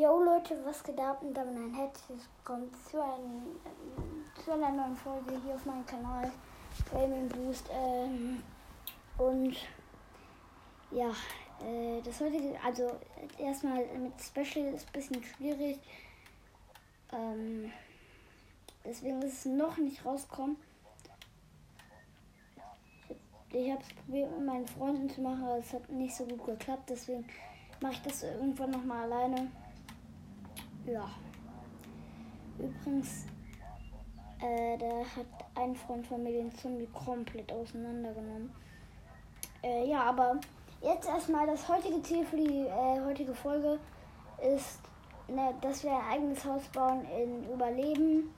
Yo Leute, was geht ab? Und damit ein herzliches Willkommen zu, ein, zu einer neuen Folge hier auf meinem Kanal Gaming Boost. Ähm, und ja, äh, das heutige, also erstmal mit Special ist ein bisschen schwierig. Ähm, deswegen ist es noch nicht rausgekommen. Ich habe es probiert mit meinen Freunden zu machen, aber es hat nicht so gut geklappt. Deswegen mache ich das irgendwann nochmal alleine. Ja. Übrigens, äh, der hat ein Freund von mir den Zombie komplett auseinandergenommen. Äh, ja, aber jetzt erstmal das heutige Ziel für die äh, heutige Folge ist, ne, dass wir ein eigenes Haus bauen in Überleben.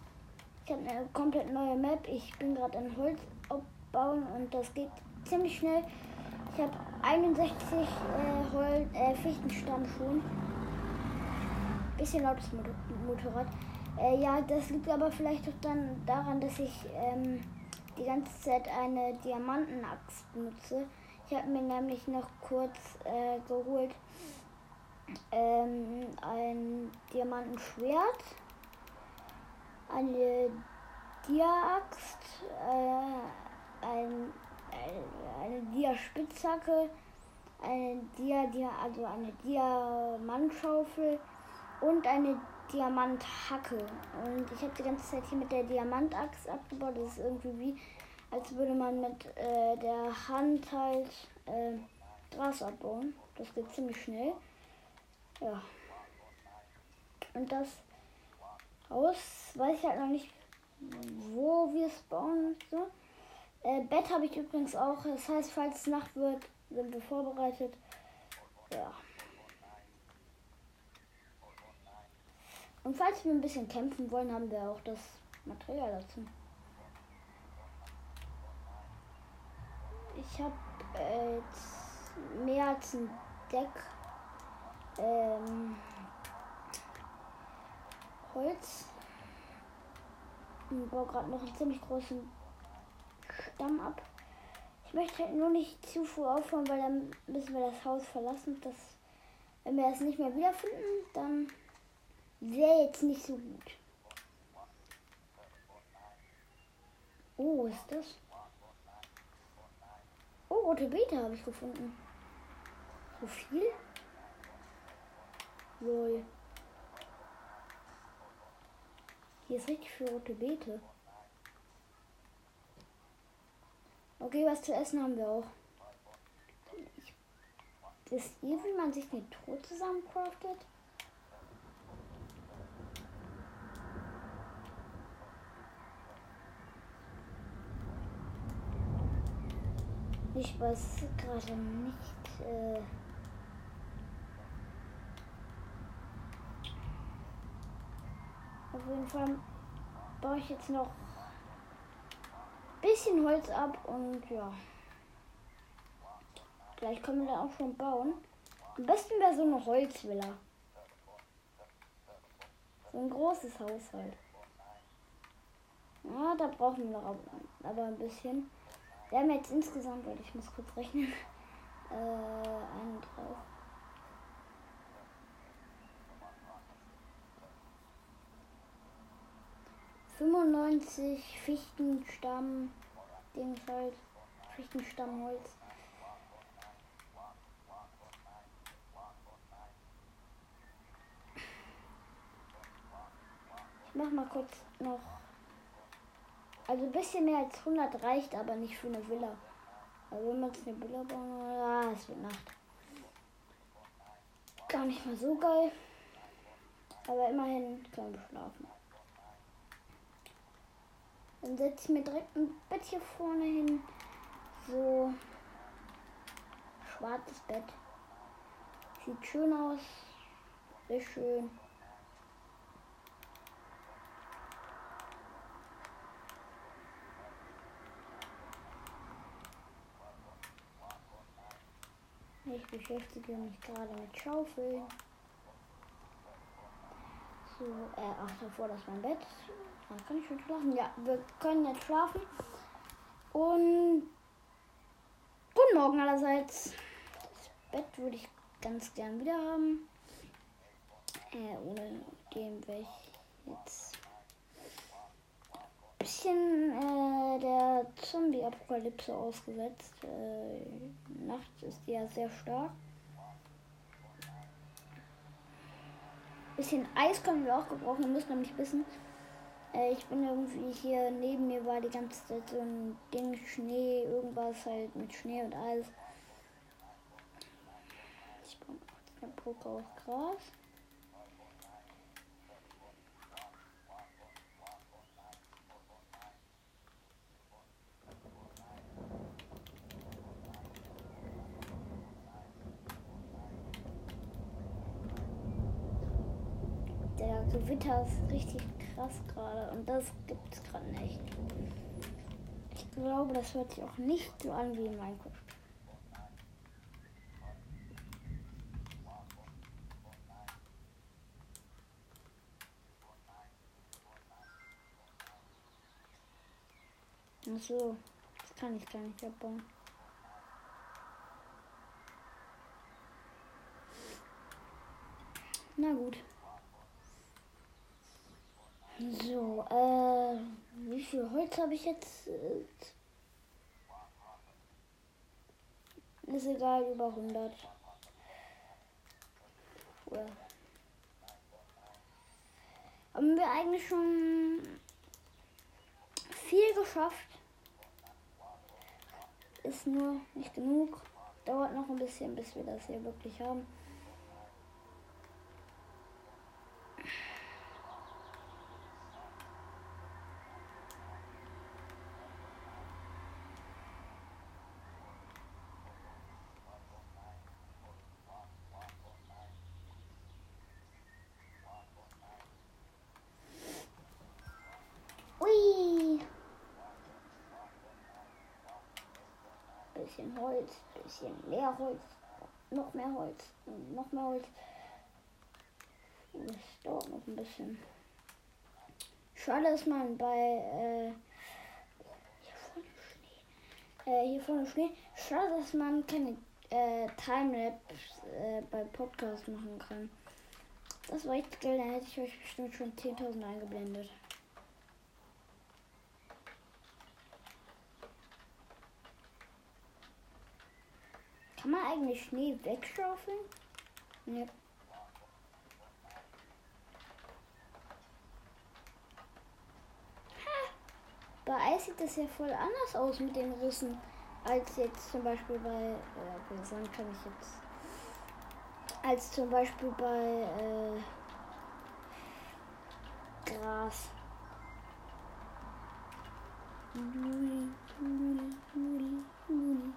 Ich habe eine komplett neue Map. Ich bin gerade in Holz abbauen und das geht ziemlich schnell. Ich habe 61 äh, Hol äh, Fichtenstamm schon bisschen lautes Motorrad. Äh, ja, das liegt aber vielleicht auch dann daran, dass ich ähm, die ganze Zeit eine Diamantenaxt benutze. Ich habe mir nämlich noch kurz äh, geholt ähm, ein Diamantenschwert, eine Dia-Axt, äh, ein, eine Dia-Spitzhacke, eine Dia, Dia, also eine Diamantschaufel und eine Diamanthacke. Und ich habe die ganze Zeit hier mit der Diamantachs abgebaut. Das ist irgendwie wie, als würde man mit äh, der Hand halt äh, Gras abbauen. Das geht ziemlich schnell. Ja. Und das Haus weiß ich halt noch nicht, wo wir es bauen. So. Äh, Bett habe ich übrigens auch. Das heißt, falls es Nacht wird, sind wir vorbereitet. Ja. Und falls wir ein bisschen kämpfen wollen, haben wir auch das Material dazu. Ich habe äh, mehr als ein Deck ähm, Holz. Ich baue gerade noch einen ziemlich großen Stamm ab. Ich möchte halt nur nicht zu früh aufhören, weil dann müssen wir das Haus verlassen. Das, wenn wir es nicht mehr wiederfinden, dann wäre jetzt nicht so gut. Oh, ist das? Oh, rote Beete habe ich gefunden. So viel? Lol. Hier ist richtig viel rote Beete. Okay, was zu essen haben wir auch. Wisst ihr, wie man sich eine Truhe zusammencraftet? Ich weiß gerade nicht. Äh Auf jeden Fall baue ich jetzt noch ein bisschen Holz ab und ja. Gleich können wir dann auch schon bauen. Am besten wäre so eine Holzvilla. So ein großes Haus halt. Ja, da brauchen wir noch aber ein bisschen. Wir haben jetzt insgesamt, weil ich muss kurz rechnen, äh, einen drauf. Fünfundneunzig Fichtenstamm, Dings halt, Fichtenstammholz. Ich mach mal kurz noch also ein bisschen mehr als 100 reicht aber nicht für eine Villa. Also wenn man jetzt eine Villa bauen ah, es wird Nacht. Gar nicht mal so geil. Aber immerhin können wir schlafen. Dann setze ich mir direkt ein Bett hier vorne hin. So. Schwarzes Bett. Sieht schön aus. Sehr schön. Ich beschäftige mich gerade mit Schaufeln. So, äh, ach, davor das ist mein Bett. Da kann ich schon schlafen. Ja, wir können jetzt schlafen. Und guten Morgen allerseits. Das Bett würde ich ganz gern wieder haben. Äh, ohne dem wäre ich jetzt bisschen äh, der Zombie-Apokalypse ausgesetzt. Äh, nachts ist ja sehr stark. Bisschen Eis können wir auch gebrauchen. Wir müssen nämlich wissen, äh, ich bin irgendwie hier neben mir war die ganze Zeit so ein Ding Schnee, irgendwas halt mit Schnee und Eis. Ich komme der Poker aus Gras. Der Gewitter ist richtig krass gerade und das gibt es gerade nicht. Ich glaube, das hört sich auch nicht so an wie in Minecraft. Ach so, das kann ich gar nicht abbauen. Na gut. So, äh, wie viel Holz habe ich jetzt? Ist egal, über 100. Cool. Haben wir eigentlich schon viel geschafft? Ist nur nicht genug. Dauert noch ein bisschen, bis wir das hier wirklich haben. Bisschen Holz, bisschen mehr Holz, noch mehr Holz, noch mehr Holz. Das dauert noch ein bisschen. Schade, dass man bei äh, hier vorne Schnee, äh, hier vorne Schnee. Schade, dass man keine äh, Timelapse äh, bei Podcast machen kann. Das war echt geil, da hätte ich euch bestimmt schon 10.000 eingeblendet. Man eigentlich Schnee wegschaufeln? Ne. Bei Eis sieht das ja voll anders aus mit den Rissen, als jetzt zum Beispiel bei, äh, bei Sand kann ich jetzt, als zum Beispiel bei äh, Gras. Luli, Luli, Luli, Luli.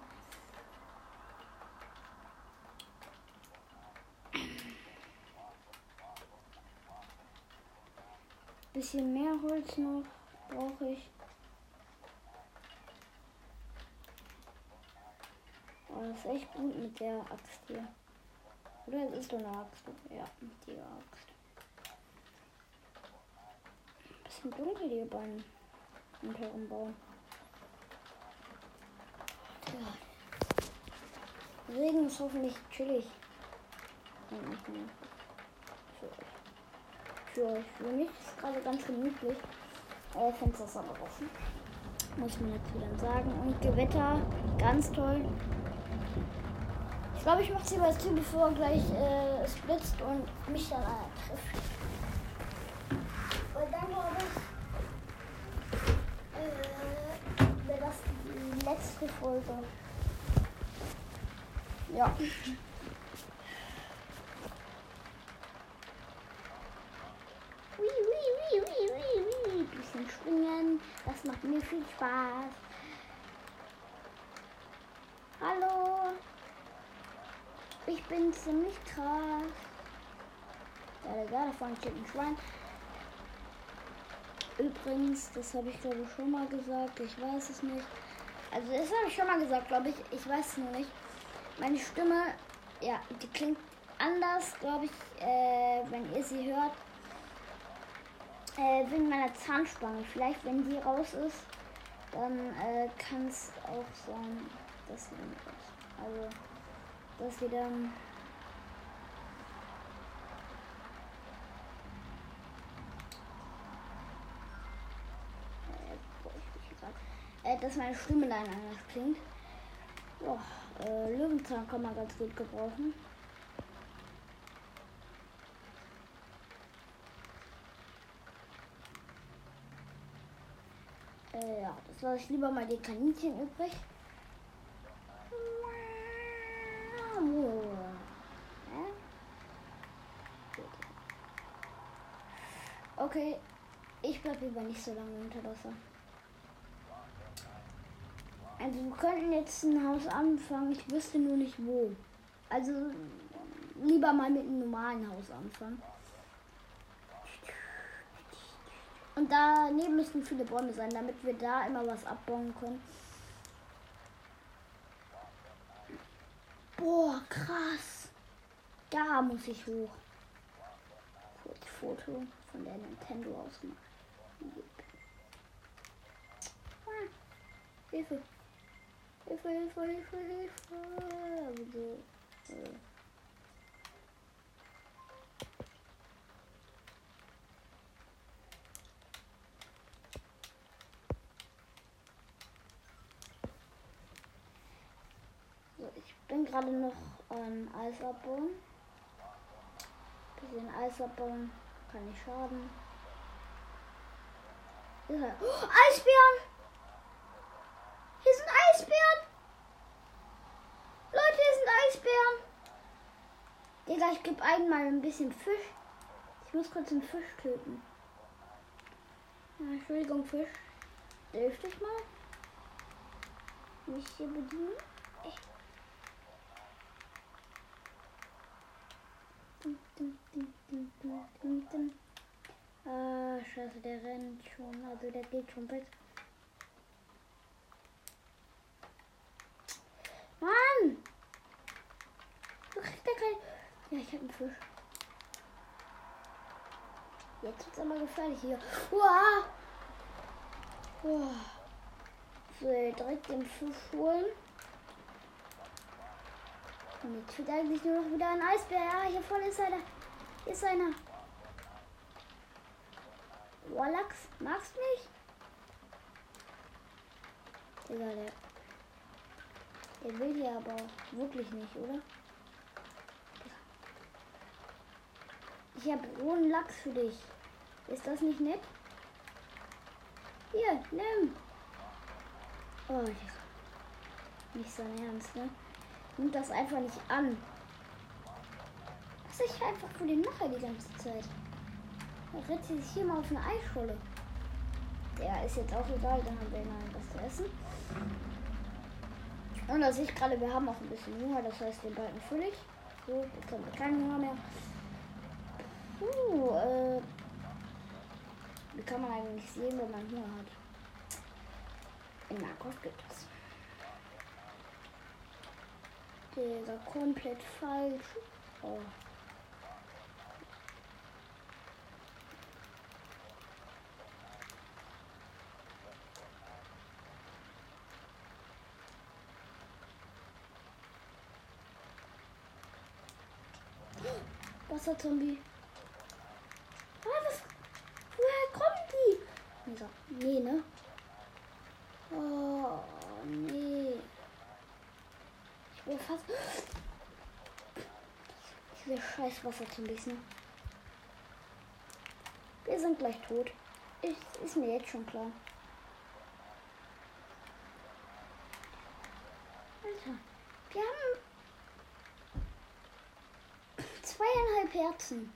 Bisschen mehr Holz noch brauche ich. Oh, das ist echt gut mit der Axt hier. Oder es ist so eine Axt? Ja, mit der Axt. Bisschen dunkel hier beim unteren Bau. Ja. Regen ist hoffentlich chillig. Und nicht mehr für euch. Für mich ist gerade ganz gemütlich. Äh, Fenster ist aber offen. Muss man jetzt wieder sagen. Und Gewitter, ganz toll. Ich glaube, ich mache es lieber zu, bevor gleich äh, es blitzt und mich dann einer trifft. Weil dann glaube ich, äh, wäre das die letzte Folge. Ja. Bisschen das macht mir viel Spaß. Hallo, ich bin ziemlich krass. Ja, da, da vorne steht ein Schwein. Übrigens, das habe ich glaube ich schon mal gesagt, ich weiß es nicht. Also das habe ich schon mal gesagt, glaube ich, ich weiß es nur nicht. Meine Stimme, ja, die klingt anders, glaube ich, äh, wenn ihr sie hört äh, wegen meiner Zahnspange. Vielleicht, wenn die raus ist, dann äh, kann es auch sein, dass sie dann Also, dass wir dann. Äh, äh, dass meine Stimme dann anders klingt. Ja, äh, Löwenzahn kann man ganz gut gebrauchen. Das lasse ich lieber mal die Kaninchen übrig. Okay, ich bleibe lieber nicht so lange unter Wasser. Also wir könnten jetzt ein Haus anfangen, ich wüsste nur nicht wo. Also lieber mal mit einem normalen Haus anfangen. Und daneben müssten viele Bäume sein, damit wir da immer was abbauen können. Boah, krass. Da muss ich hoch. Kurz Foto von der Nintendo ausmachen. Ah, Hilfe. Hilfe, Hilfe, Hilfe, Hilfe. Also, äh. ich bin gerade noch ähm, Eis abbauen. Bisschen Eis abbauen kann nicht schaden. Oh, Eisbären! Hier sind Eisbären! Leute, hier sind Eisbären! Digga, ich gebe einmal ein bisschen Fisch. Ich muss kurz einen Fisch töten. Ja, Entschuldigung, Fisch. Dürfte ich mal? Mich hier bedienen? Ah, scheiße, der rennt schon. Also der geht schon weg. Mann! Du kriegst ja kein... Ja, ich hab einen Fisch. Jetzt wird's aber gefährlich hier. Uah! Uah. So, direkt den Fisch holen. Und jetzt wird eigentlich nur noch wieder ein Eisbär. Ja, hier vorne ist einer. Hier ist einer. Wallax, magst mich? Digga, der. Der will hier aber wirklich nicht, oder? Ich habe rohen Lachs für dich. Ist das nicht nett? Hier, nimm. Oh, nicht so ernst, ne? Nimmt das einfach nicht an. Was ich einfach von dem mache die ganze Zeit. Er rennt sich hier mal auf eine Eisscholle. Der ist jetzt auch egal, dann haben wir mal was zu essen. Und da sehe ich gerade, wir haben auch ein bisschen Hunger, das heißt den beiden völlig. So, jetzt haben wir keinen Hunger mehr. Uh, äh, wie kann man eigentlich sehen, wenn man Hunger hat? In Markov gibt es. Digga, komplett falsch. Oh. Wasserzombie. Ah, was? Woher kommen die? Nee, ne? Oh, nee. Fast. Diese scheiß Wasser zu bisschen. Wir sind gleich tot. Ist, ist mir jetzt schon klar. Alter, wir haben zweieinhalb Herzen.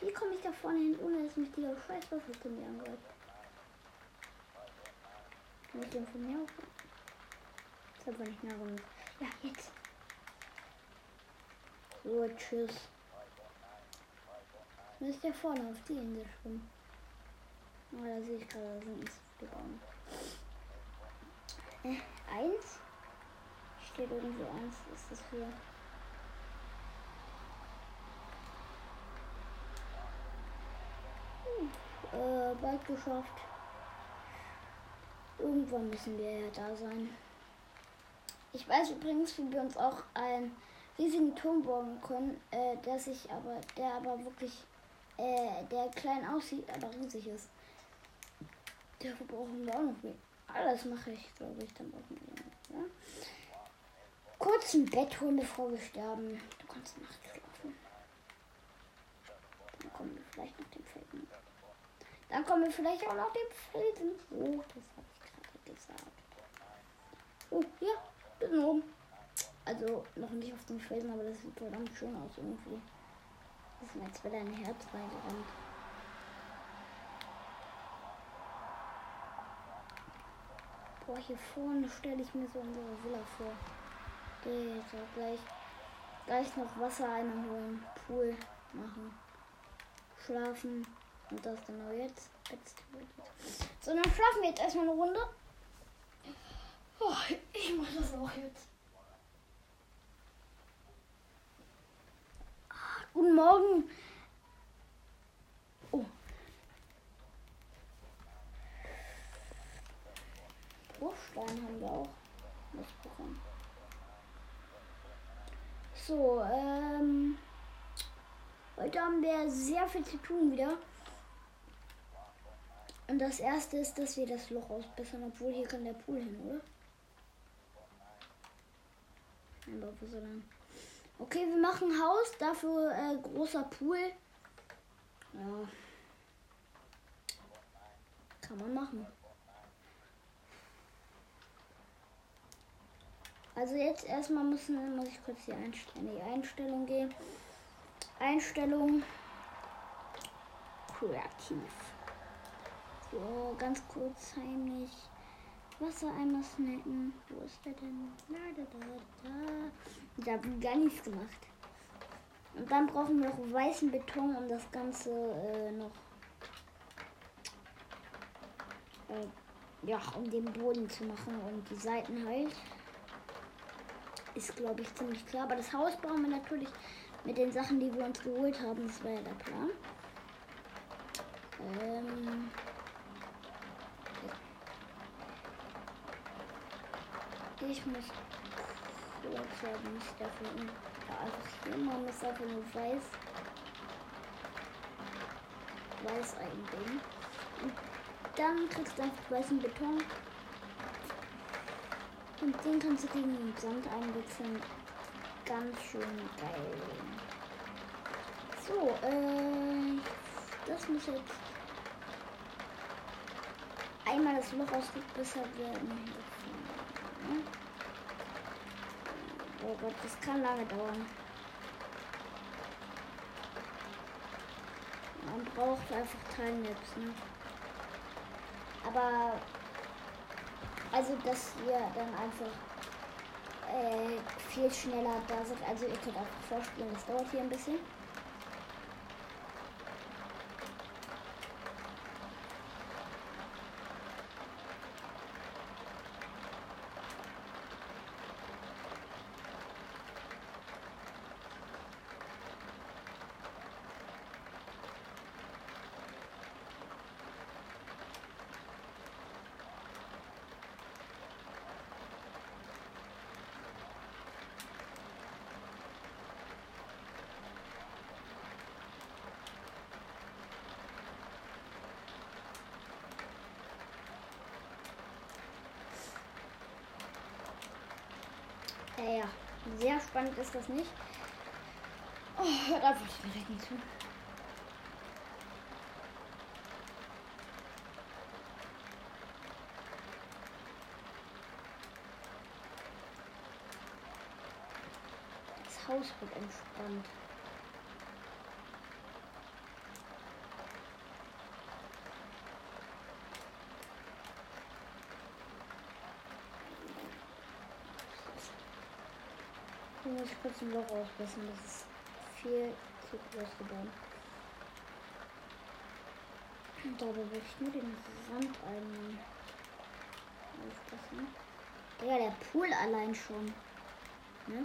Wie komme ich da vorne hin, ohne dass mich dieser scheiß Wasser zu mir angreift? Kann ich von mir aufhören? Ist aber nicht mehr rum. Ja, jetzt. So, tschüss. Müsst ihr vorne auf die Insel schwimmen. Oh, da sehe ich gerade, da sind Bäume. Äh, eins? Steht irgendwie eins, ist das hier. Hm, äh, bald geschafft. Irgendwann müssen wir ja da sein. Ich weiß übrigens, wie wir uns auch einen riesigen Turm bauen können, äh, der sich aber, der aber wirklich äh, der klein aussieht, aber riesig ist. Dafür brauchen wir auch noch mehr. Alles mache ich, glaube ich, dann brauchen wir ja? Kurz ein Bett holen, bevor wir sterben. Du kannst nachts schlafen. Dann kommen wir vielleicht noch dem Felsen. Dann kommen wir vielleicht auch noch dem Felsen. Oh, das habe ich gerade gesagt. Oh, ja, sind oben. Also noch nicht auf dem Felsen, aber das sieht verdammt schön aus irgendwie. Das ist jetzt wieder ein Herz reingerannt. Boah, hier vorne stelle ich mir so unsere Villa vor. Alter, gleich, gleich noch Wasser einholen, Pool machen, schlafen und das genau jetzt. jetzt. So, dann schlafen wir jetzt erstmal eine Runde. Oh, ich mach das auch jetzt. Guten Morgen. Oh. Bruchstein haben wir auch mitbekommen. So, ähm. Heute haben wir sehr viel zu tun wieder. Und das erste ist, dass wir das Loch ausbessern, obwohl hier kann der Pool hin, oder? Aber wo soll er? Okay, wir machen Haus, dafür äh, großer Pool. Ja. Kann man machen. Also jetzt erstmal müssen, muss ich kurz die Einstellung, die Einstellung gehen. Einstellung kreativ. So, ganz kurz heimlich. Wassereimer snacken. Wo ist der denn? Da, da, da, da. Ich habe gar nichts gemacht. Und dann brauchen wir noch weißen Beton, um das Ganze äh, noch. Äh, ja, um den Boden zu machen und die Seiten halt. Ist, glaube ich, ziemlich klar. Aber das Haus bauen wir natürlich mit den Sachen, die wir uns geholt haben. Das war ja der Plan. Ähm. Ich muss haben, ich dafür ja, einfach hier machen, ist einfach nur weiß. Weiß eindringen. Und dann kriegst du einfach weißen Beton. Und den kannst du gegen den Sand einwechseln. Ganz schön geil. So, äh, das muss jetzt einmal das Loch ausgebessert werden. Oh Gott, das kann lange dauern. Man braucht einfach Teilnips, ne? Aber also dass ihr dann einfach äh, viel schneller da seid. Also ihr könnt auch vorstellen, das dauert hier ein bisschen. Äh, ja, sehr spannend ist das nicht. Oh, hört einfach nicht mehr zu. Das Haus wird entspannt. Ich muss kurz ein Loch ausbessern. Das ist viel zu groß geworden. Und dabei will ich nur den Sand einnehmen. Ja, der Pool allein schon. Ne?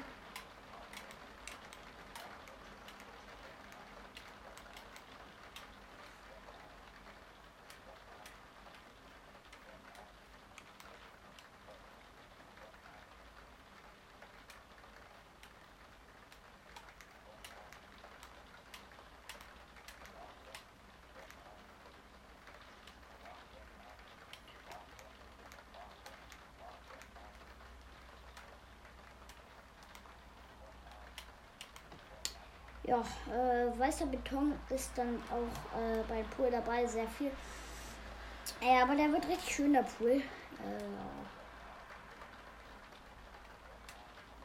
Ja, äh, weißer Beton ist dann auch äh, bei Pool dabei, sehr viel. Ja, aber der wird richtig schön, der Pool. Äh,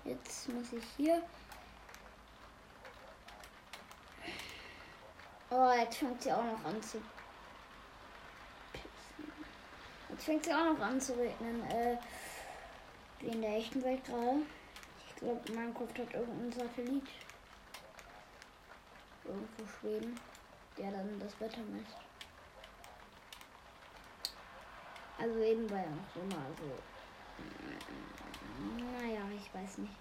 jetzt muss ich hier. Oh, jetzt fängt sie auch noch an zu. Jetzt fängt sie auch noch an zu regnen. Äh, wie in der echten Welt gerade. Ich glaube, Minecraft hat irgendeinen Satellit. Irgendwo schweben, der dann das Wetter misst. Also eben bei uns immer so. Naja, ich weiß nicht.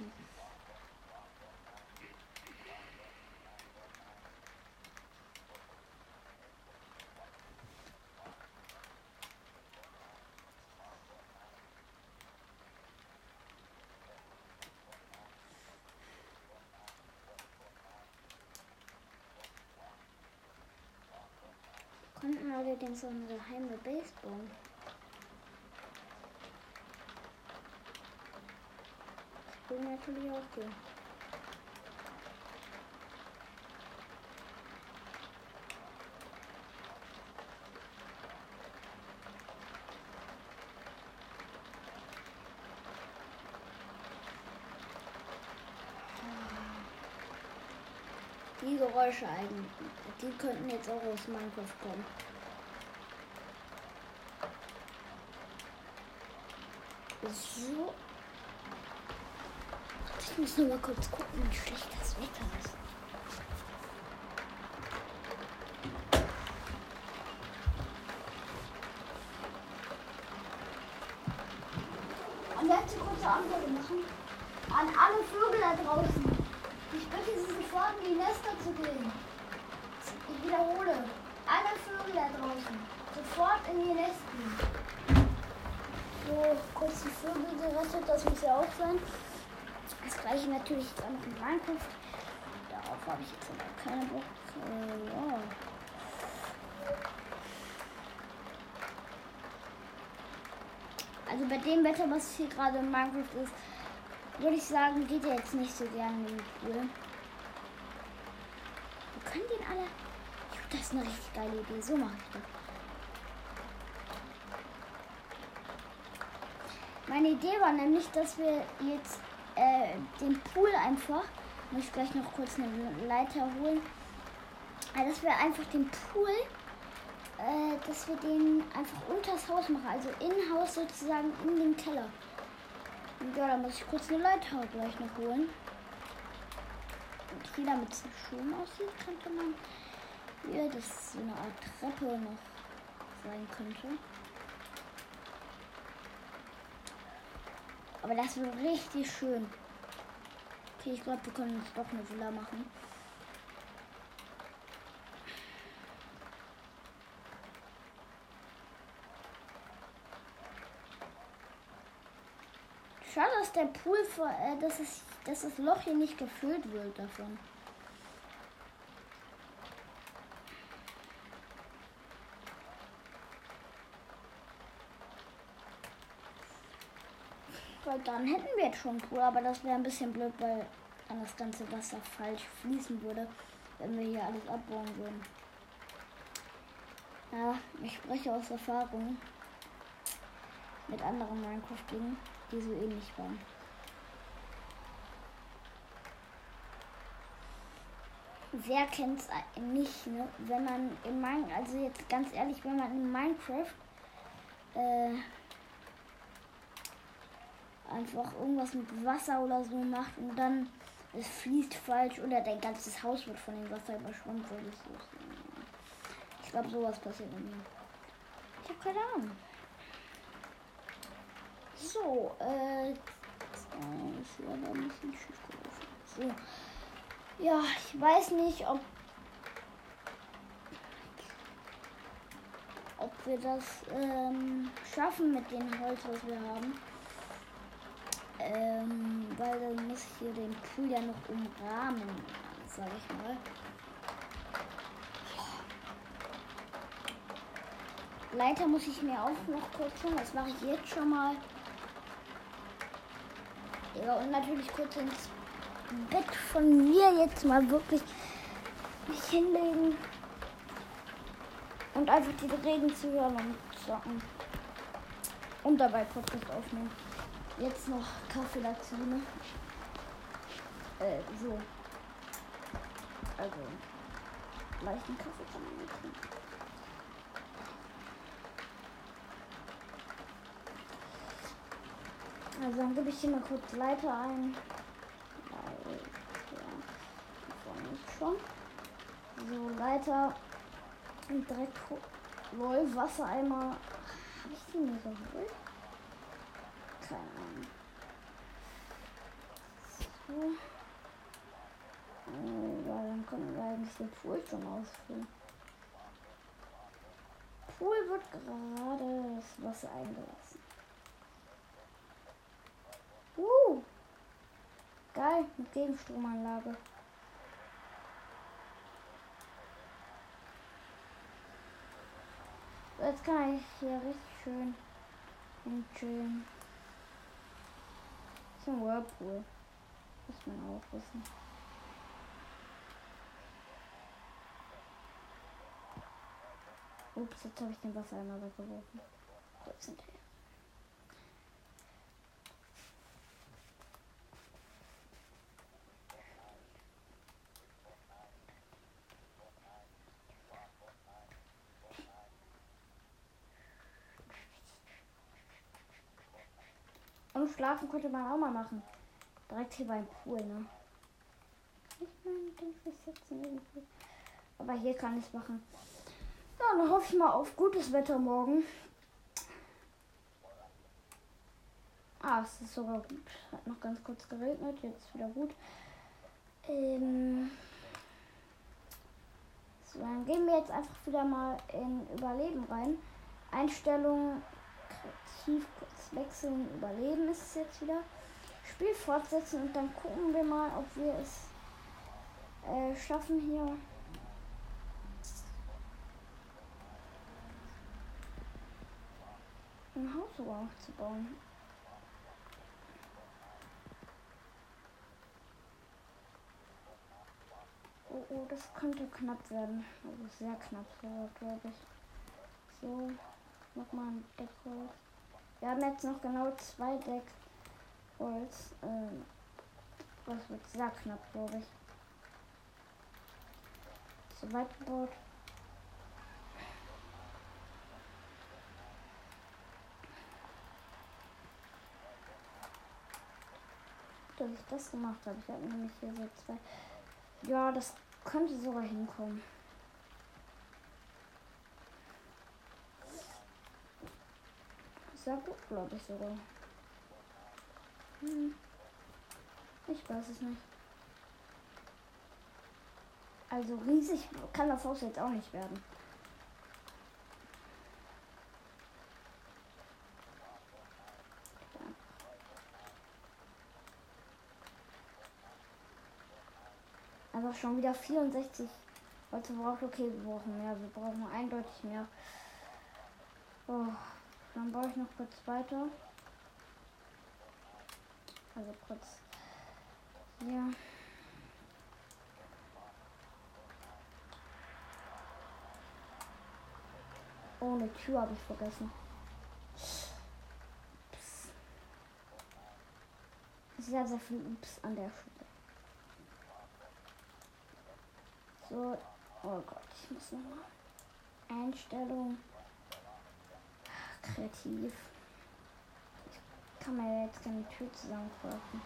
Konnten allerdings so eine geheime Base bauen. Das will natürlich auch gehen. Die Geräusche eigentlich, die könnten jetzt auch aus Minecraft kommen. So. Ich muss nur mal kurz gucken, wie schlecht das Wetter ist. Und jetzt eine kurze Antwort machen an alle Vögel da draußen. Ich bitte Sie sofort in die Nester zu gehen. Ich wiederhole, alle Vögel da draußen, sofort in die Nester. So, kurz die Vögel gerettet, das muss ja auch sein. Das gleiche natürlich jetzt auch noch in Minecraft. Darauf habe ich jetzt aber keine Bock. Äh, ja. Also bei dem Wetter, was hier gerade in Minecraft ist, würde ich sagen, geht er jetzt nicht so gerne in den Pool. Wir können den alle. Jo, das ist eine richtig geile Idee. So mache ich das. Meine Idee war nämlich, dass wir jetzt äh, den Pool einfach, muss ich gleich noch kurz eine Leiter holen, äh, dass wir einfach den Pool, äh, dass wir den einfach unters Haus machen, also in Haus sozusagen in den Keller. Und ja, da muss ich kurz eine Leiter gleich noch holen. Und wie damit es schön aussieht, könnte man hier, dass so eine Art Treppe noch sein könnte. Aber das wird richtig schön. Okay, ich glaube, wir können uns doch eine Villa machen. Schade, dass der Pool, vor, äh, dass, es, dass das Loch hier nicht gefüllt wird davon. Weil dann hätten wir jetzt schon einen Pool, aber das wäre ein bisschen blöd, weil dann das ganze Wasser falsch fließen würde, wenn wir hier alles abbauen würden. Ja, ich spreche aus Erfahrung mit anderen Minecraft-Dingen, die so ähnlich waren. Wer kennt es nicht, ne? Wenn man in Minecraft, also jetzt ganz ehrlich, wenn man in Minecraft äh, einfach irgendwas mit Wasser oder so macht und dann es fließt falsch oder dein ganzes Haus wird von dem Wasser überschwemmt, weil es so. Ich glaube, sowas passiert mit mir. Ich habe keine Ahnung. So, äh, ist da ein. So. Ja, ich weiß nicht, ob ob wir das ähm, schaffen mit dem Holz, was wir haben. Ähm, weil dann muss ich hier den Pool ja noch umrahmen, sag ich mal. Leiter muss ich mir auch noch kurz schon, das mache ich jetzt schon mal. Ja, und natürlich kurz ins Bett von mir jetzt mal wirklich mich hinlegen und einfach die Reden zu hören und zocken. Und dabei Podcast aufnehmen. Jetzt noch Kaffee dazu, ne? Äh, so. Also, leichten Kaffee kann man nicht trinken. Also dann gebe ich hier mal kurz Leiter ein. Weil, ja, schon. So, Leiter und direkt Lol, Wassereimer. Habe ich mir geholt? Ahnung. So. Äh, ja, dann können wir eigentlich den Pool schon ausfüllen. Pool wird gerade das Wasser eingelassen. Uh, geil, mit Gegenstromanlage. Jetzt kann ich hier richtig schön. Das ein Whirlpool. Muss man auch wissen. Ups, jetzt habe ich den Wasser einmal weggeworfen. Kurz hinterher. Und schlafen konnte man auch mal machen. Direkt hier beim Pool, ne? Ich meine, den setzen irgendwie. Aber hier kann ich es machen. Ja, dann hoffe ich mal auf gutes Wetter morgen. Ah, es ist sogar gut. Hat noch ganz kurz geregnet, jetzt wieder gut. Ähm so, dann gehen wir jetzt einfach wieder mal in Überleben rein. Einstellungen, kreativ wechseln, Überleben ist es jetzt wieder. Spiel fortsetzen und dann gucken wir mal, ob wir es äh, schaffen hier ein Haus aufzubauen. Oh, oh, das könnte knapp werden. Also sehr knapp glaube ich. So, nochmal ein Deckholz. Wir haben jetzt noch genau zwei Deckholz. Ähm, das wird sehr knapp, glaube ich. So weit gebaut. dass ich das gemacht habe. Ich habe nämlich hier so zwei. Ja, das könnte sogar hinkommen. Gut, glaube ich sogar. Hm. Ich weiß es nicht. Also riesig kann das Haus jetzt auch nicht werden. einfach schon wieder 64 Leute braucht. Okay, wir brauchen mehr. Wir brauchen eindeutig mehr. Oh, dann baue ich noch kurz weiter. Also kurz. Ja. Oh, eine Tür habe ich vergessen. Ups. Sehr, sehr viel Ups an der Stelle. So, oh Gott, ich muss nochmal. Einstellung. Kreativ. Ich kann mir jetzt keine Tür zusammenkaufen.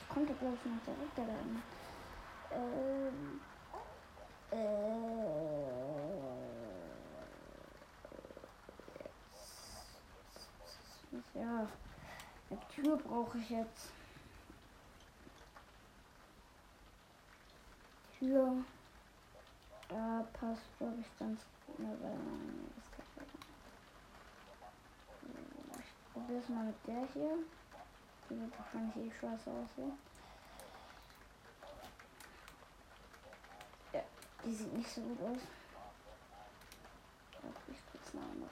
Ich konnte ich noch direkt da Ähm. Äh. Ja. Eine Tür brauche ich jetzt. Tür. Da passt, glaube ich, ganz gut. Ne, weil ich Probier's mal mit der hier. Die wird wahrscheinlich eh scheiße aussehen. Ja, die sieht nicht so gut aus. Ich kurz eine andere.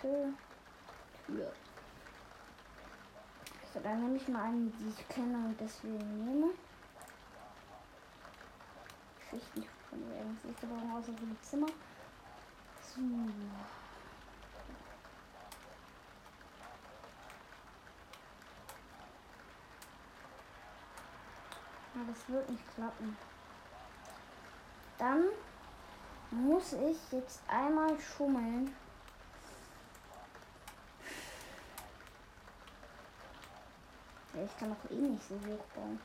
Okay. Tür. So, dann nehme ich mal eine, die ich kenne und deswegen nehme. Ich nicht von irgendwas. Ich aber außer die Zimmer. So. Ja, das wird nicht klappen. Dann muss ich jetzt einmal schummeln. Ich kann auch eh nicht so hoch bauen.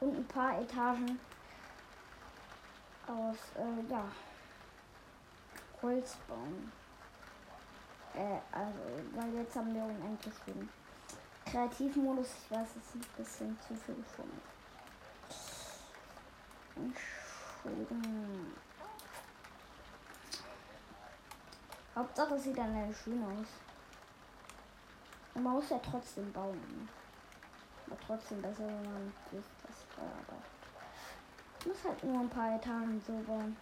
Und ein paar Etagen aus, äh, ja, Holz bauen. Äh, also, weil jetzt haben wir unendlich viel. Kreativmodus, ich weiß, es ist ein bisschen zu viel gefunden. Entschuldigung. Hauptsache sieht dann schön aus. Und man muss ja trotzdem bauen. Aber trotzdem besser, wenn man sich das bearbeitet. Ich muss halt nur ein paar Etagen so bauen.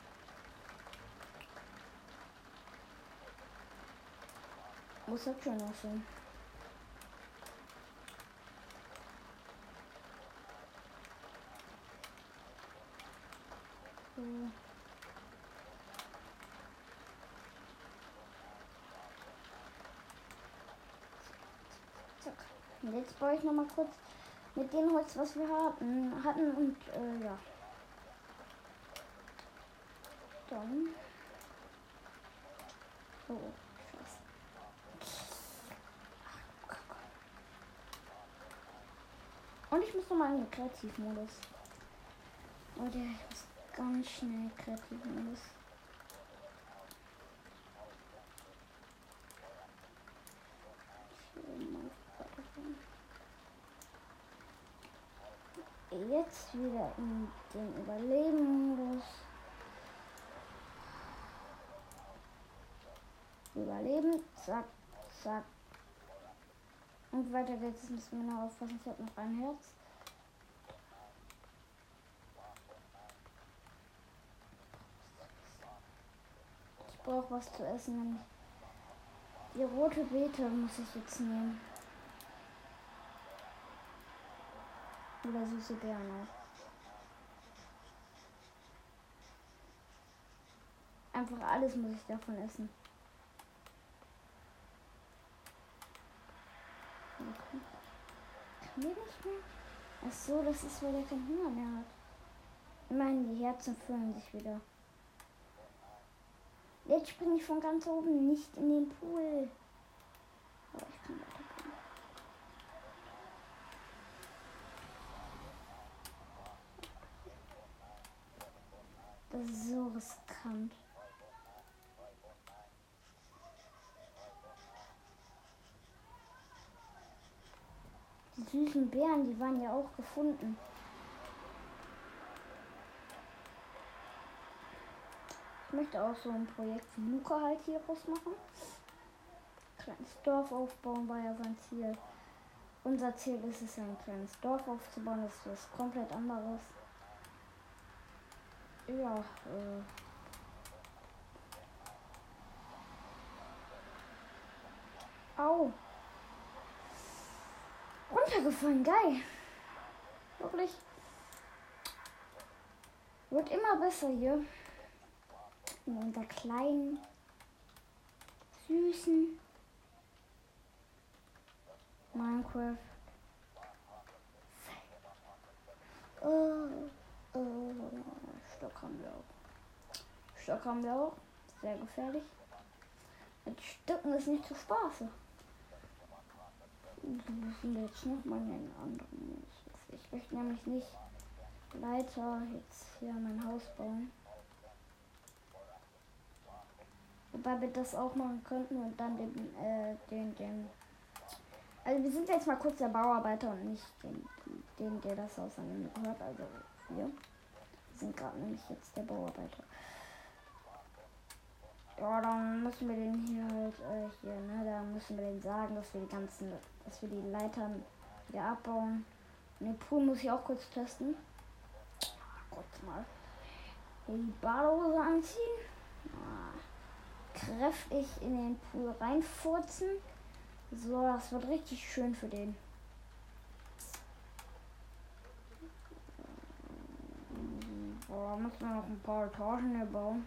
Muss halt schon aussehen. So. Zack. Und jetzt baue ich noch mal kurz mit dem Holz, was wir hatten, hatten und äh, ja. Dann. Oh, Und ich muss noch mal in den Kreativmodus. Oh, der ist ganz schnell Kreativmodus. Jetzt wieder in den Überleben-Modus. Überleben, zack, zack. Und weiter geht's. Jetzt müssen wir noch aufpassen, ich habe noch ein Herz. Ich brauche was zu essen. Die rote Beete muss ich jetzt nehmen. Oder süße Beeren Einfach alles muss ich davon essen. Ach so, das ist, weil er keinen Hunger mehr hat. Immerhin, die Herzen füllen sich wieder. Jetzt springe ich von ganz oben nicht in den Pool. Aber ich kann weiter. Das ist so riskant. Die süßen Bären, die waren ja auch gefunden. Ich möchte auch so ein Projekt wie Luca halt hier raus machen. Kleines Dorf aufbauen war ja sein Ziel. Unser Ziel ist es, ein kleines Dorf aufzubauen. Das ist was komplett anderes. Ja, äh. Au. Runtergefallen, geil. Wirklich. Wird immer besser hier. In unserer kleinen, süßen Minecraft. Oh, oh. Stock haben wir auch. Stock haben wir auch. Sehr gefährlich. Mit Stücken ist nicht zu spaßen. Wir müssen jetzt noch mal einen anderen. Ich möchte nämlich nicht Leiter jetzt hier mein Haus bauen. Wobei wir das auch machen könnten und dann den, äh, den, den. Also wir sind jetzt mal kurz der Bauarbeiter und nicht den, den der das Haus an gehört. Also wir sind gerade nämlich jetzt der Bauarbeiter. Ja, dann müssen wir den hier halt, äh, hier, ne, da müssen wir den sagen, dass wir die ganzen, dass wir die Leitern wieder abbauen. Und den Pool muss ich auch kurz testen. Kurz mal die Badehose anziehen. Ah, kräftig in den Pool reinfurzen. So, das wird richtig schön für den. Boah, müssen wir noch ein paar Etagen hier bauen.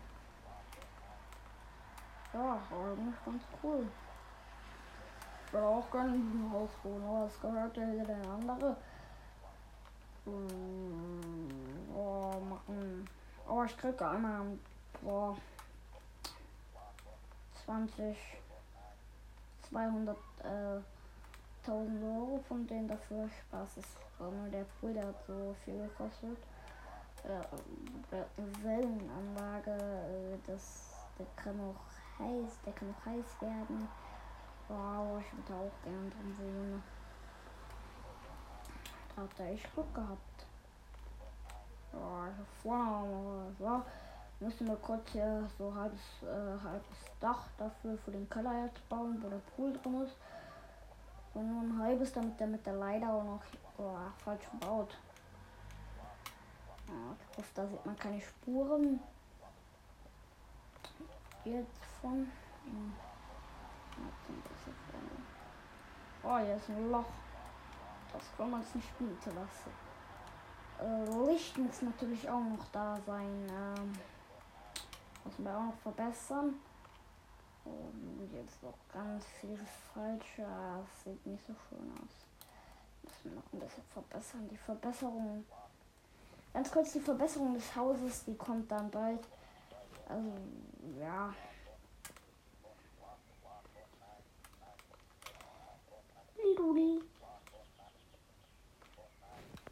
Ja, eigentlich ganz cool. Ich würde auch gerne in diesem Haus wohnen, aber es gehört ja wieder der andere. Hm, oh, machen. Aber ich kriege einmal boah, 20, 200, äh, 1000 Euro von denen dafür. Spaß ist nur der Pool, der hat so viel gekostet. Äh, Wellenanlage, äh, das, der kann auch heiß, der kann auch heiß werden. Wow, ich würde auch gerne drin wohnen. Da hat er echt Glück gehabt. Ja, vorne so. Müssen wir kurz hier so halbes, äh, halbes Dach dafür für den Keller jetzt bauen, wo der Pool drin ist. Und nur ein halbes, damit der mit der Leiter auch noch oh, falsch baut. Ich hoffe, da sieht man keine Spuren. Jetzt von. Oh, hier ist ein Loch. Das kann man jetzt nicht spielen lassen. Äh, Licht muss natürlich auch noch da sein. Ähm, müssen wir auch noch verbessern. Und jetzt noch ganz viel falsch. Das sieht nicht so schön aus. Müssen wir noch ein bisschen verbessern. Die Verbesserung. Ganz kurz, die Verbesserung des Hauses, die kommt dann bald. Also, ja.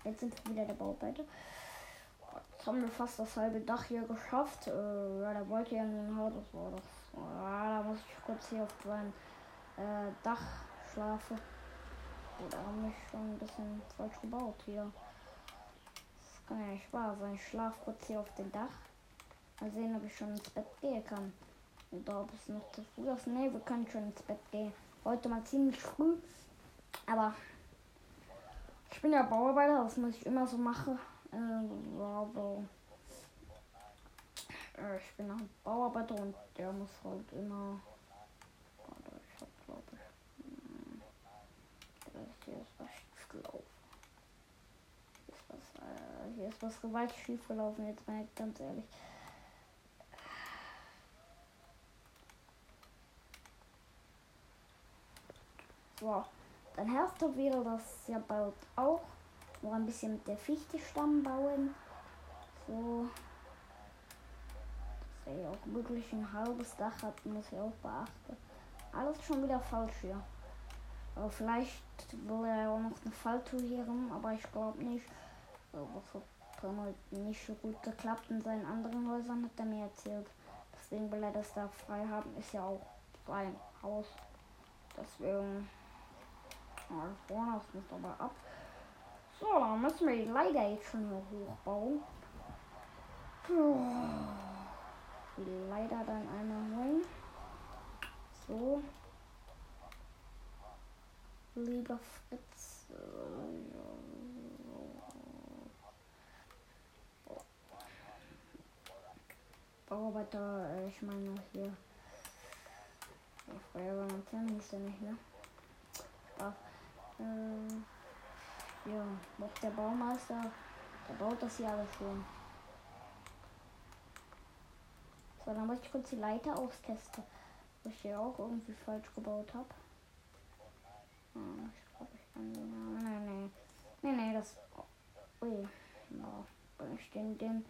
Jetzt sind wir wieder der Bauarbeiter. Jetzt haben wir fast das halbe Dach hier geschafft. Äh, ja, der wollte ja nun halt, das war doch. Ja, da muss ich kurz hier auf sein äh, Dach schlafen. Oder haben wir schon ein bisschen falsch gebaut hier. Kann ja nicht wahr sein. Ich schlaf kurz hier auf dem Dach. Mal sehen, ob ich schon ins Bett gehen kann. Oder ob es noch zu früh ist. Ne, wir können schon ins Bett gehen. Heute mal ziemlich früh. Aber ich bin ja Bauarbeiter, das muss ich immer so machen. Äh, ich bin ein Bauarbeiter und der muss halt immer. Warte, ich hab glaube ich. Hm, hier ist was schief gelaufen. Hier ist was, äh, hier ist was gewaltig schief gelaufen, jetzt mal ganz ehrlich. So. Dann Hälfte wäre das ja bald auch. Nur ein bisschen mit der Fichte Stamm bauen. So. Dass er auch wirklich ein halbes Dach hat, muss ich auch beachten. Alles schon wieder falsch hier. Aber vielleicht will er auch noch eine Falltour hier rum, aber ich glaube nicht. Das hat nicht so gut geklappt. In seinen anderen Häusern hat er mir erzählt. Deswegen will er das da frei haben. Ist ja auch sein Haus. Deswegen vorne, das muss aber ab. So, dann müssen wir die Leiter jetzt schon hier hochbauen. Die Leiter dann einmal holen. So. Lieber Fritz. Bauarbeiter, ich meine hier. Feuerwehrmann hieß er nicht, ne? Spaß. Äh, ja, noch der Baumeister, der baut das hier alles schon. So, dann muss ich kurz die Leiter austesten. Was ich hier auch irgendwie falsch gebaut habe. Ah, ich glaube, ich kann. Nein, nein. Nein, nein, das. Ui. Ja, wenn ich den, den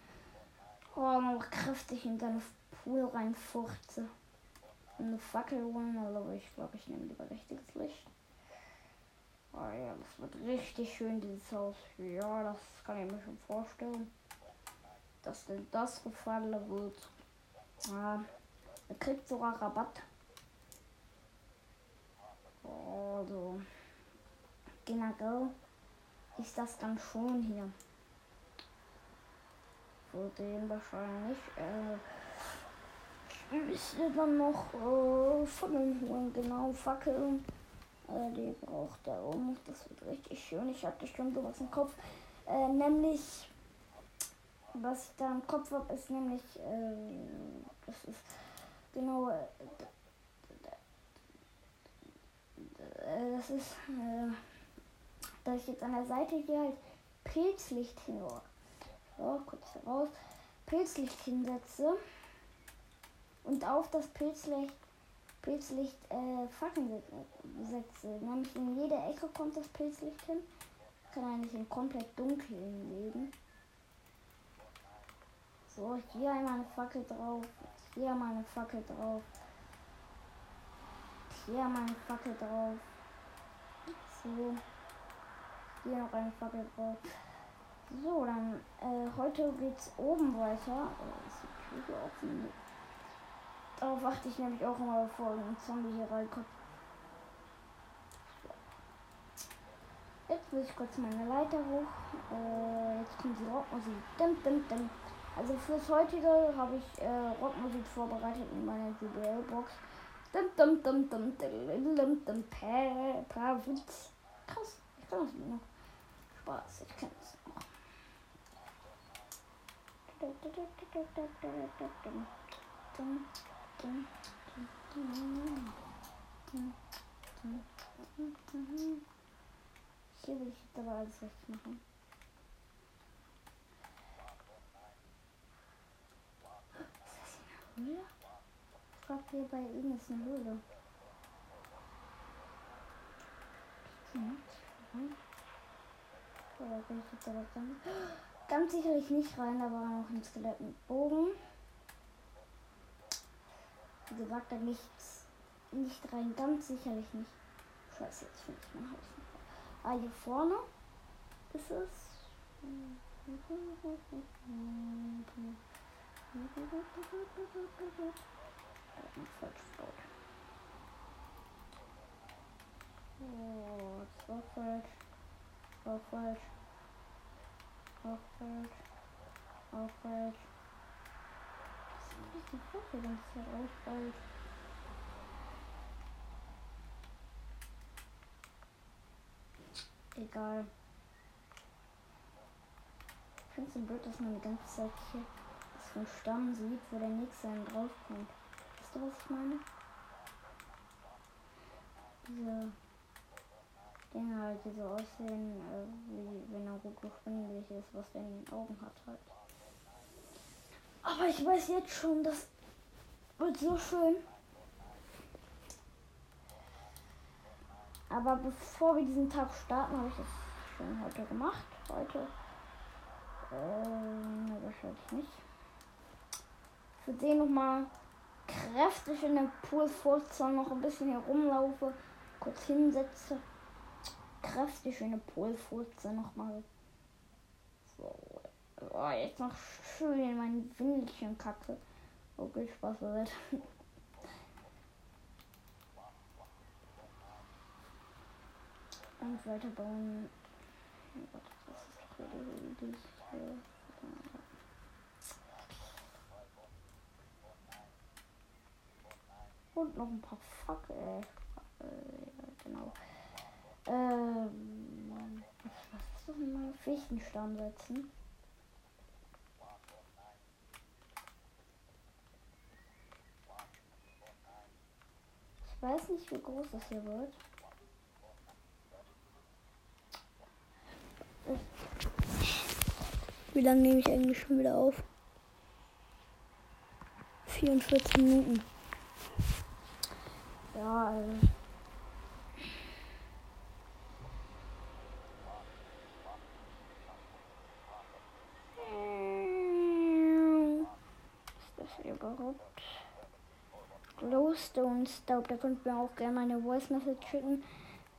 oh, kräftig in deine Pool reinfurze. Eine Fackel holen, aber ich glaube, ich nehme lieber richtiges Licht. Oh ja, das wird richtig schön, dieses Haus. Ja, das kann ich mir schon vorstellen. Dass denn das gefallen wird. Ja, er kriegt sogar Rabatt. Also, generell ist das dann schon hier. Für den wahrscheinlich. Äh, müsste dann noch äh, Fackeln holen, genau, Fackeln. Äh, die braucht er auch. Das wird richtig schön. Ich hatte schon sowas im Kopf. Äh, nämlich, was ich da im Kopf habe, ist nämlich, äh, das ist Genau. Äh, äh, das ist, dass ich jetzt an der Seite hier halt Pilzlicht hin. So, kurz raus. Pilzlicht hinsetze und auf das Pilzlicht Pilzlicht äh, Fackeln setze. Nämlich in jede Ecke kommt das Pilzlicht hin. Kann eigentlich in komplett dunkeln leben. So, hier einmal eine Fackel drauf. Hier mal eine Fackel drauf. Hier mal eine Fackel drauf. So. Hier noch eine Fackel drauf. So, dann äh, heute geht's oben weiter. Oh, ist die Tür offen? Darauf achte ich nämlich auch immer, bevor ein Zombie hier reinkommt. Jetzt will ich kurz meine Leiter hoch. Äh, jetzt kommt die Rockmusik. Dim, dim, dim. Also fürs heutige habe ich äh, Rockmusik vorbereitet in meiner JBL-Box. Dum dum dum dum dum dum dum Krass, ich kann das noch. Spaß, ich kann das noch. Hier will ich jetzt aber alles recht machen. Höhle? Ich glaube, hier bei ihm ist eine Höhle. Oder bin ich jetzt aber ganz, ganz sicherlich nicht rein, da war noch ein Skelett mit Bogen. Wie gesagt, da nichts nicht rein, ganz sicherlich nicht. Scheiße, jetzt finde ich mein Haus nicht. Ah, hier vorne ist es. Falsch gebaut. Oh, das war falsch. War falsch. Auch falsch. Das ist ein bisschen falsch die ganze Zeit. Falsch. Egal. Ich finde es so blöd, dass man die ganze Zeit hier einen Stamm sieht, wo der nächste dann draufkommt. Wisst ihr, was ich meine? Diese Dinge halt, die so aussehen, äh, wie wenn er gut schwindelig ist, was der in den Augen hat halt. Aber ich weiß jetzt schon, das wird so schön. Aber bevor wir diesen Tag starten, habe ich das schon heute gemacht. Heute. Ähm, wahrscheinlich nicht für den noch mal kräftig in den Pool vorzauen, noch ein bisschen herumlaufe, kurz hinsetze, kräftig in den Pool vorzauen noch mal. So, oh, jetzt noch schön in mein Windelchen kacke. Okay, Spaß wird. Und weiterbauen. Oh Gott, das ist doch wieder Und noch ein paar Fackel. Äh, genau. Ähm, was, was ist das mal? Fichtenstamm setzen. Ich weiß nicht, wie groß das hier wird. Wie lange nehme ich eigentlich schon wieder auf? 44 Minuten. Ja, also. Ist überhaupt? Glowstone Staub, da könnt ihr auch gerne meine Voice Message schicken,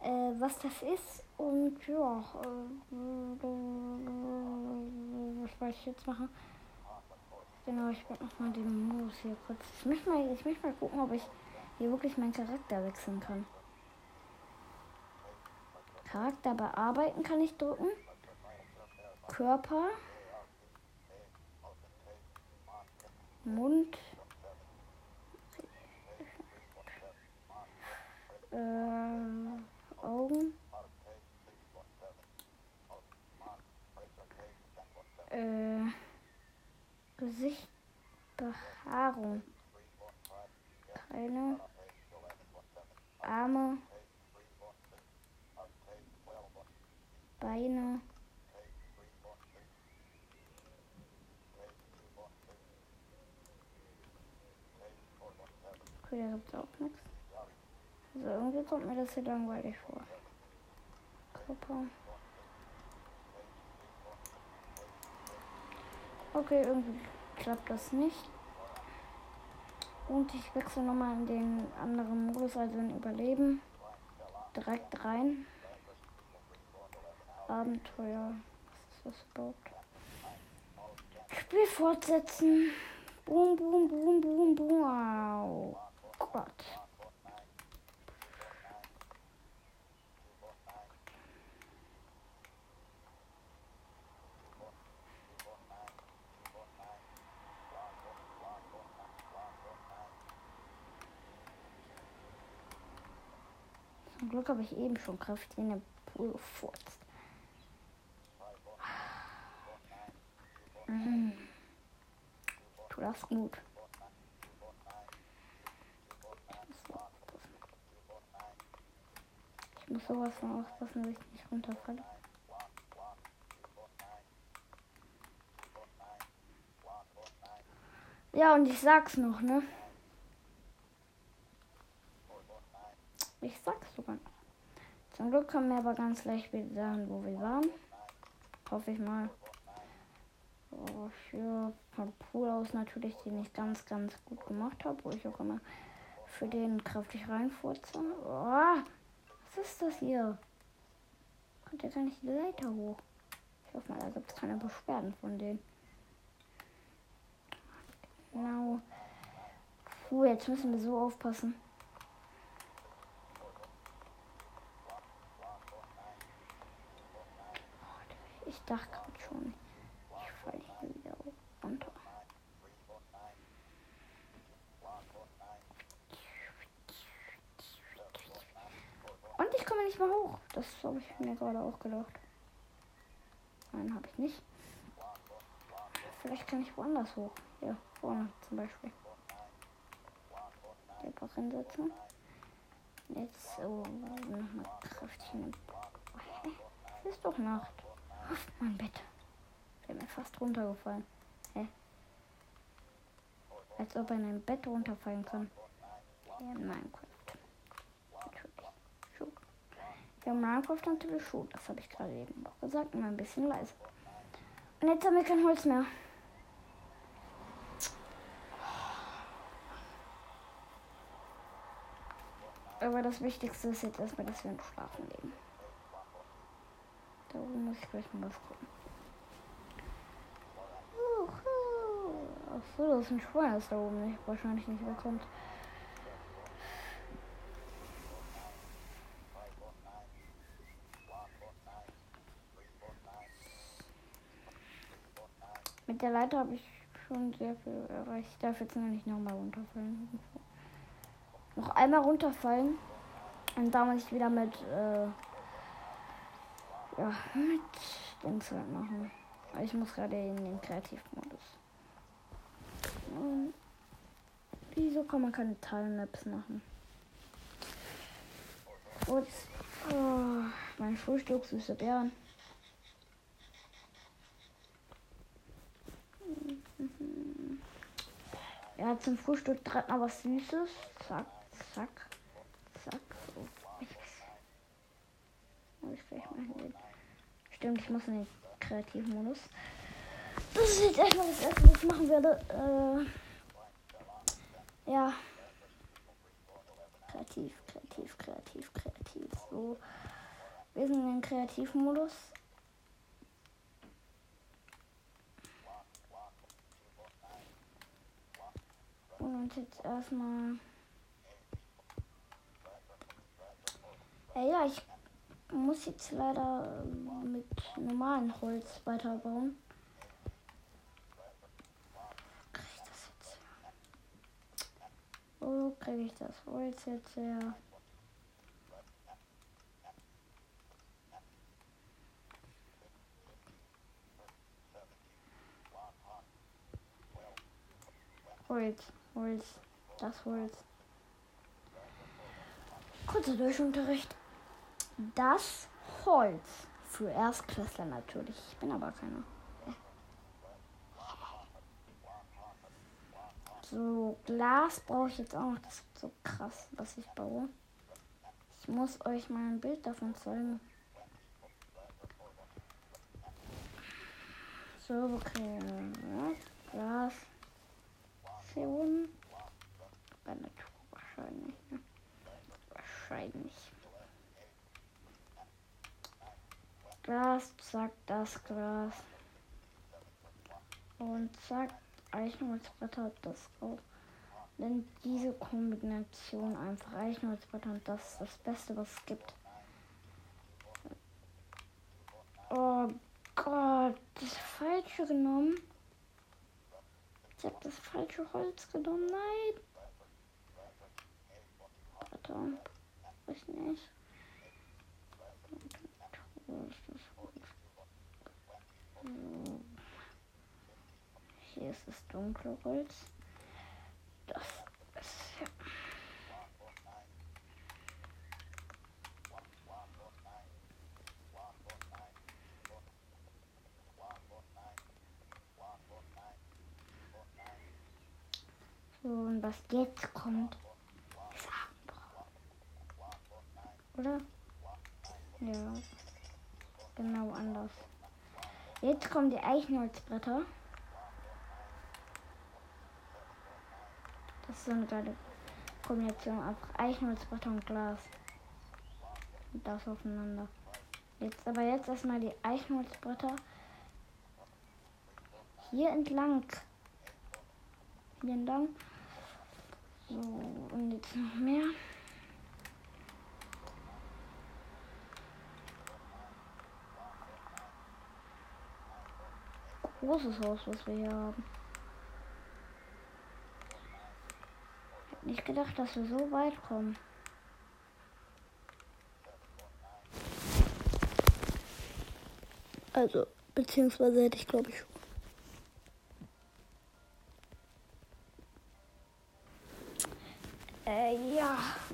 äh, was das ist. Und ja, äh, was soll ich jetzt machen? Genau, ich werde nochmal den Moos hier kurz. Ich möchte mal, ich möchte mal gucken, ob ich hier wirklich meinen Charakter wechseln kann. Charakter bearbeiten kann ich drücken. Körper. Mund. Äh, Augen. Äh, Gesicht. Behaarung. Beine. Arme. Beine. Da gibt es auch nichts. Also irgendwie kommt mir das hier langweilig vor. Körper. Okay, irgendwie klappt das nicht. Und ich wechsle nochmal in den anderen Modus, also in Überleben. Direkt rein. Abenteuer. Was ist das überhaupt? Spiel fortsetzen. Boom, boom, boom, boom, boom. Wow. Gott. Zum Glück habe ich eben schon Kraft in den Pool gefurzt. Mhm. Tu das gut. Muss sowas von aufpassen, dass ich nicht runterfalle. Ja, und ich sag's noch, ne? Ich sag's sogar noch. Zum Glück können wir aber ganz leicht wieder sagen, wo wir waren. Hoffe ich mal. Oh, für von Pool aus natürlich, den ich ganz, ganz gut gemacht habe, wo ich auch immer für den kräftig reinfurze. Oh, was ist das hier? Kommt gar nicht die Leiter hoch. Ich hoffe mal, da gibt es keine Beschwerden von denen. Genau. Puh, jetzt müssen wir so aufpassen. Ich dachte gerade schon, ich falle hier wieder runter. Und mehr hoch. Das habe ich mir gerade auch gedacht. Nein, habe ich nicht. Vielleicht kann ich woanders hoch. Hier vorne zum Beispiel. Einfach hinsetzen. Jetzt so nochmal kräftig. Hä? Es ist doch Nacht. Auf mein Bett. Der mir fast runtergefallen. Hä? Als ob er in ein Bett runterfallen kann. Ja, in Minecraft. Natürlich. Schon. Ja, Minecraft natürlich schon. Das habe ich gerade eben auch gesagt. Immer ein bisschen leise. Und jetzt haben wir kein Holz mehr. Aber das Wichtigste ist jetzt erstmal, dass wir im Schlafen legen. Da oben muss ich gleich mal was gucken. Achso, das ist ein Schwein, das da oben nicht, wahrscheinlich nicht wegkommt. Mit der Leiter habe ich schon sehr viel erreicht. Ich darf jetzt noch nicht nochmal runterfallen. Noch einmal runterfallen. Und da muss ich wieder mit, äh, ja, mit Dings halt machen. Ich muss gerade in den Kreativmodus. Wieso kann man keine Teilmaps machen? Und, oh, mein Frühstück, süße Bären. Ja, zum Frühstück direkt noch was Süßes. Zack, zack, zack. So. Muss ich mal. Stimmt, ich muss in den Kreativmodus. Das ist jetzt erstmal das erste, was ich machen werde. Äh, ja. Kreativ, kreativ, kreativ, kreativ. So. Wir sind in den Kreativmodus. Und jetzt erstmal. Äh, ja, ich muss jetzt leider mit normalem Holz weiterbauen. Kriege ich das jetzt? Wo kriege ich das Holz jetzt her? Holz, Holz, das Holz. Kurzer Durchunterricht. Das Holz. Für Erstklässler natürlich. Ich bin aber keiner. So, Glas brauche ich jetzt auch noch. Das ist so krass, was ich baue. Ich muss euch mal ein Bild davon zeigen. So, okay. Glas. Oben. Bei Natur wahrscheinlich. Ne? Wahrscheinlich. Glas, zack, das Glas. Und zack, Eichenholzbretter, das auch. Denn diese Kombination einfach Eichenholzbretter und das ist das Beste, was es gibt. Oh Gott, das falsche genommen. Ich habe das falsche Holz genommen. Nein. Warte. Ich nicht. Hier ist das dunkle Holz. Das ist ja. Und was jetzt kommt, ist Abendbrot. Oder? Ja. Genau anders. Jetzt kommen die Eichenholzbretter. Das ist so eine geile Kombination. Eichenholzbretter und Glas. Und das aufeinander. Jetzt aber jetzt erstmal die Eichenholzbretter hier entlang. Hier entlang. So, und jetzt noch mehr. Großes Haus, was wir hier haben. Ich hätte nicht gedacht, dass wir so weit kommen. Also, beziehungsweise hätte ich glaube ich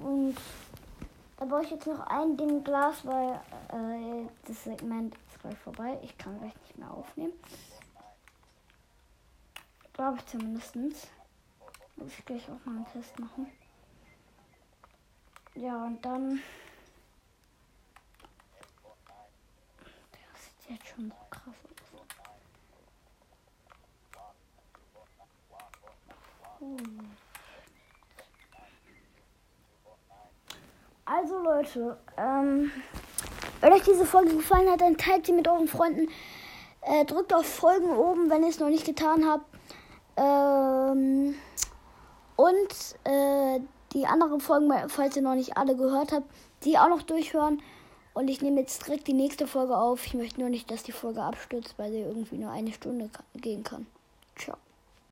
und da brauche ich jetzt noch ein Ding Glas, weil äh, das Segment ist gleich vorbei. Ich kann gleich nicht mehr aufnehmen. Glaube ich zumindest. Muss ich gleich auch mal einen Test machen. Ja, und dann. Das sieht jetzt schon so krass aus. Hm. Also Leute, ähm, wenn euch diese Folge gefallen hat, dann teilt sie mit euren Freunden. Äh, drückt auf Folgen oben, wenn ihr es noch nicht getan habt. Ähm, und äh, die anderen Folgen, falls ihr noch nicht alle gehört habt, die auch noch durchhören. Und ich nehme jetzt direkt die nächste Folge auf. Ich möchte nur nicht, dass die Folge abstürzt, weil sie irgendwie nur eine Stunde gehen kann. Ciao.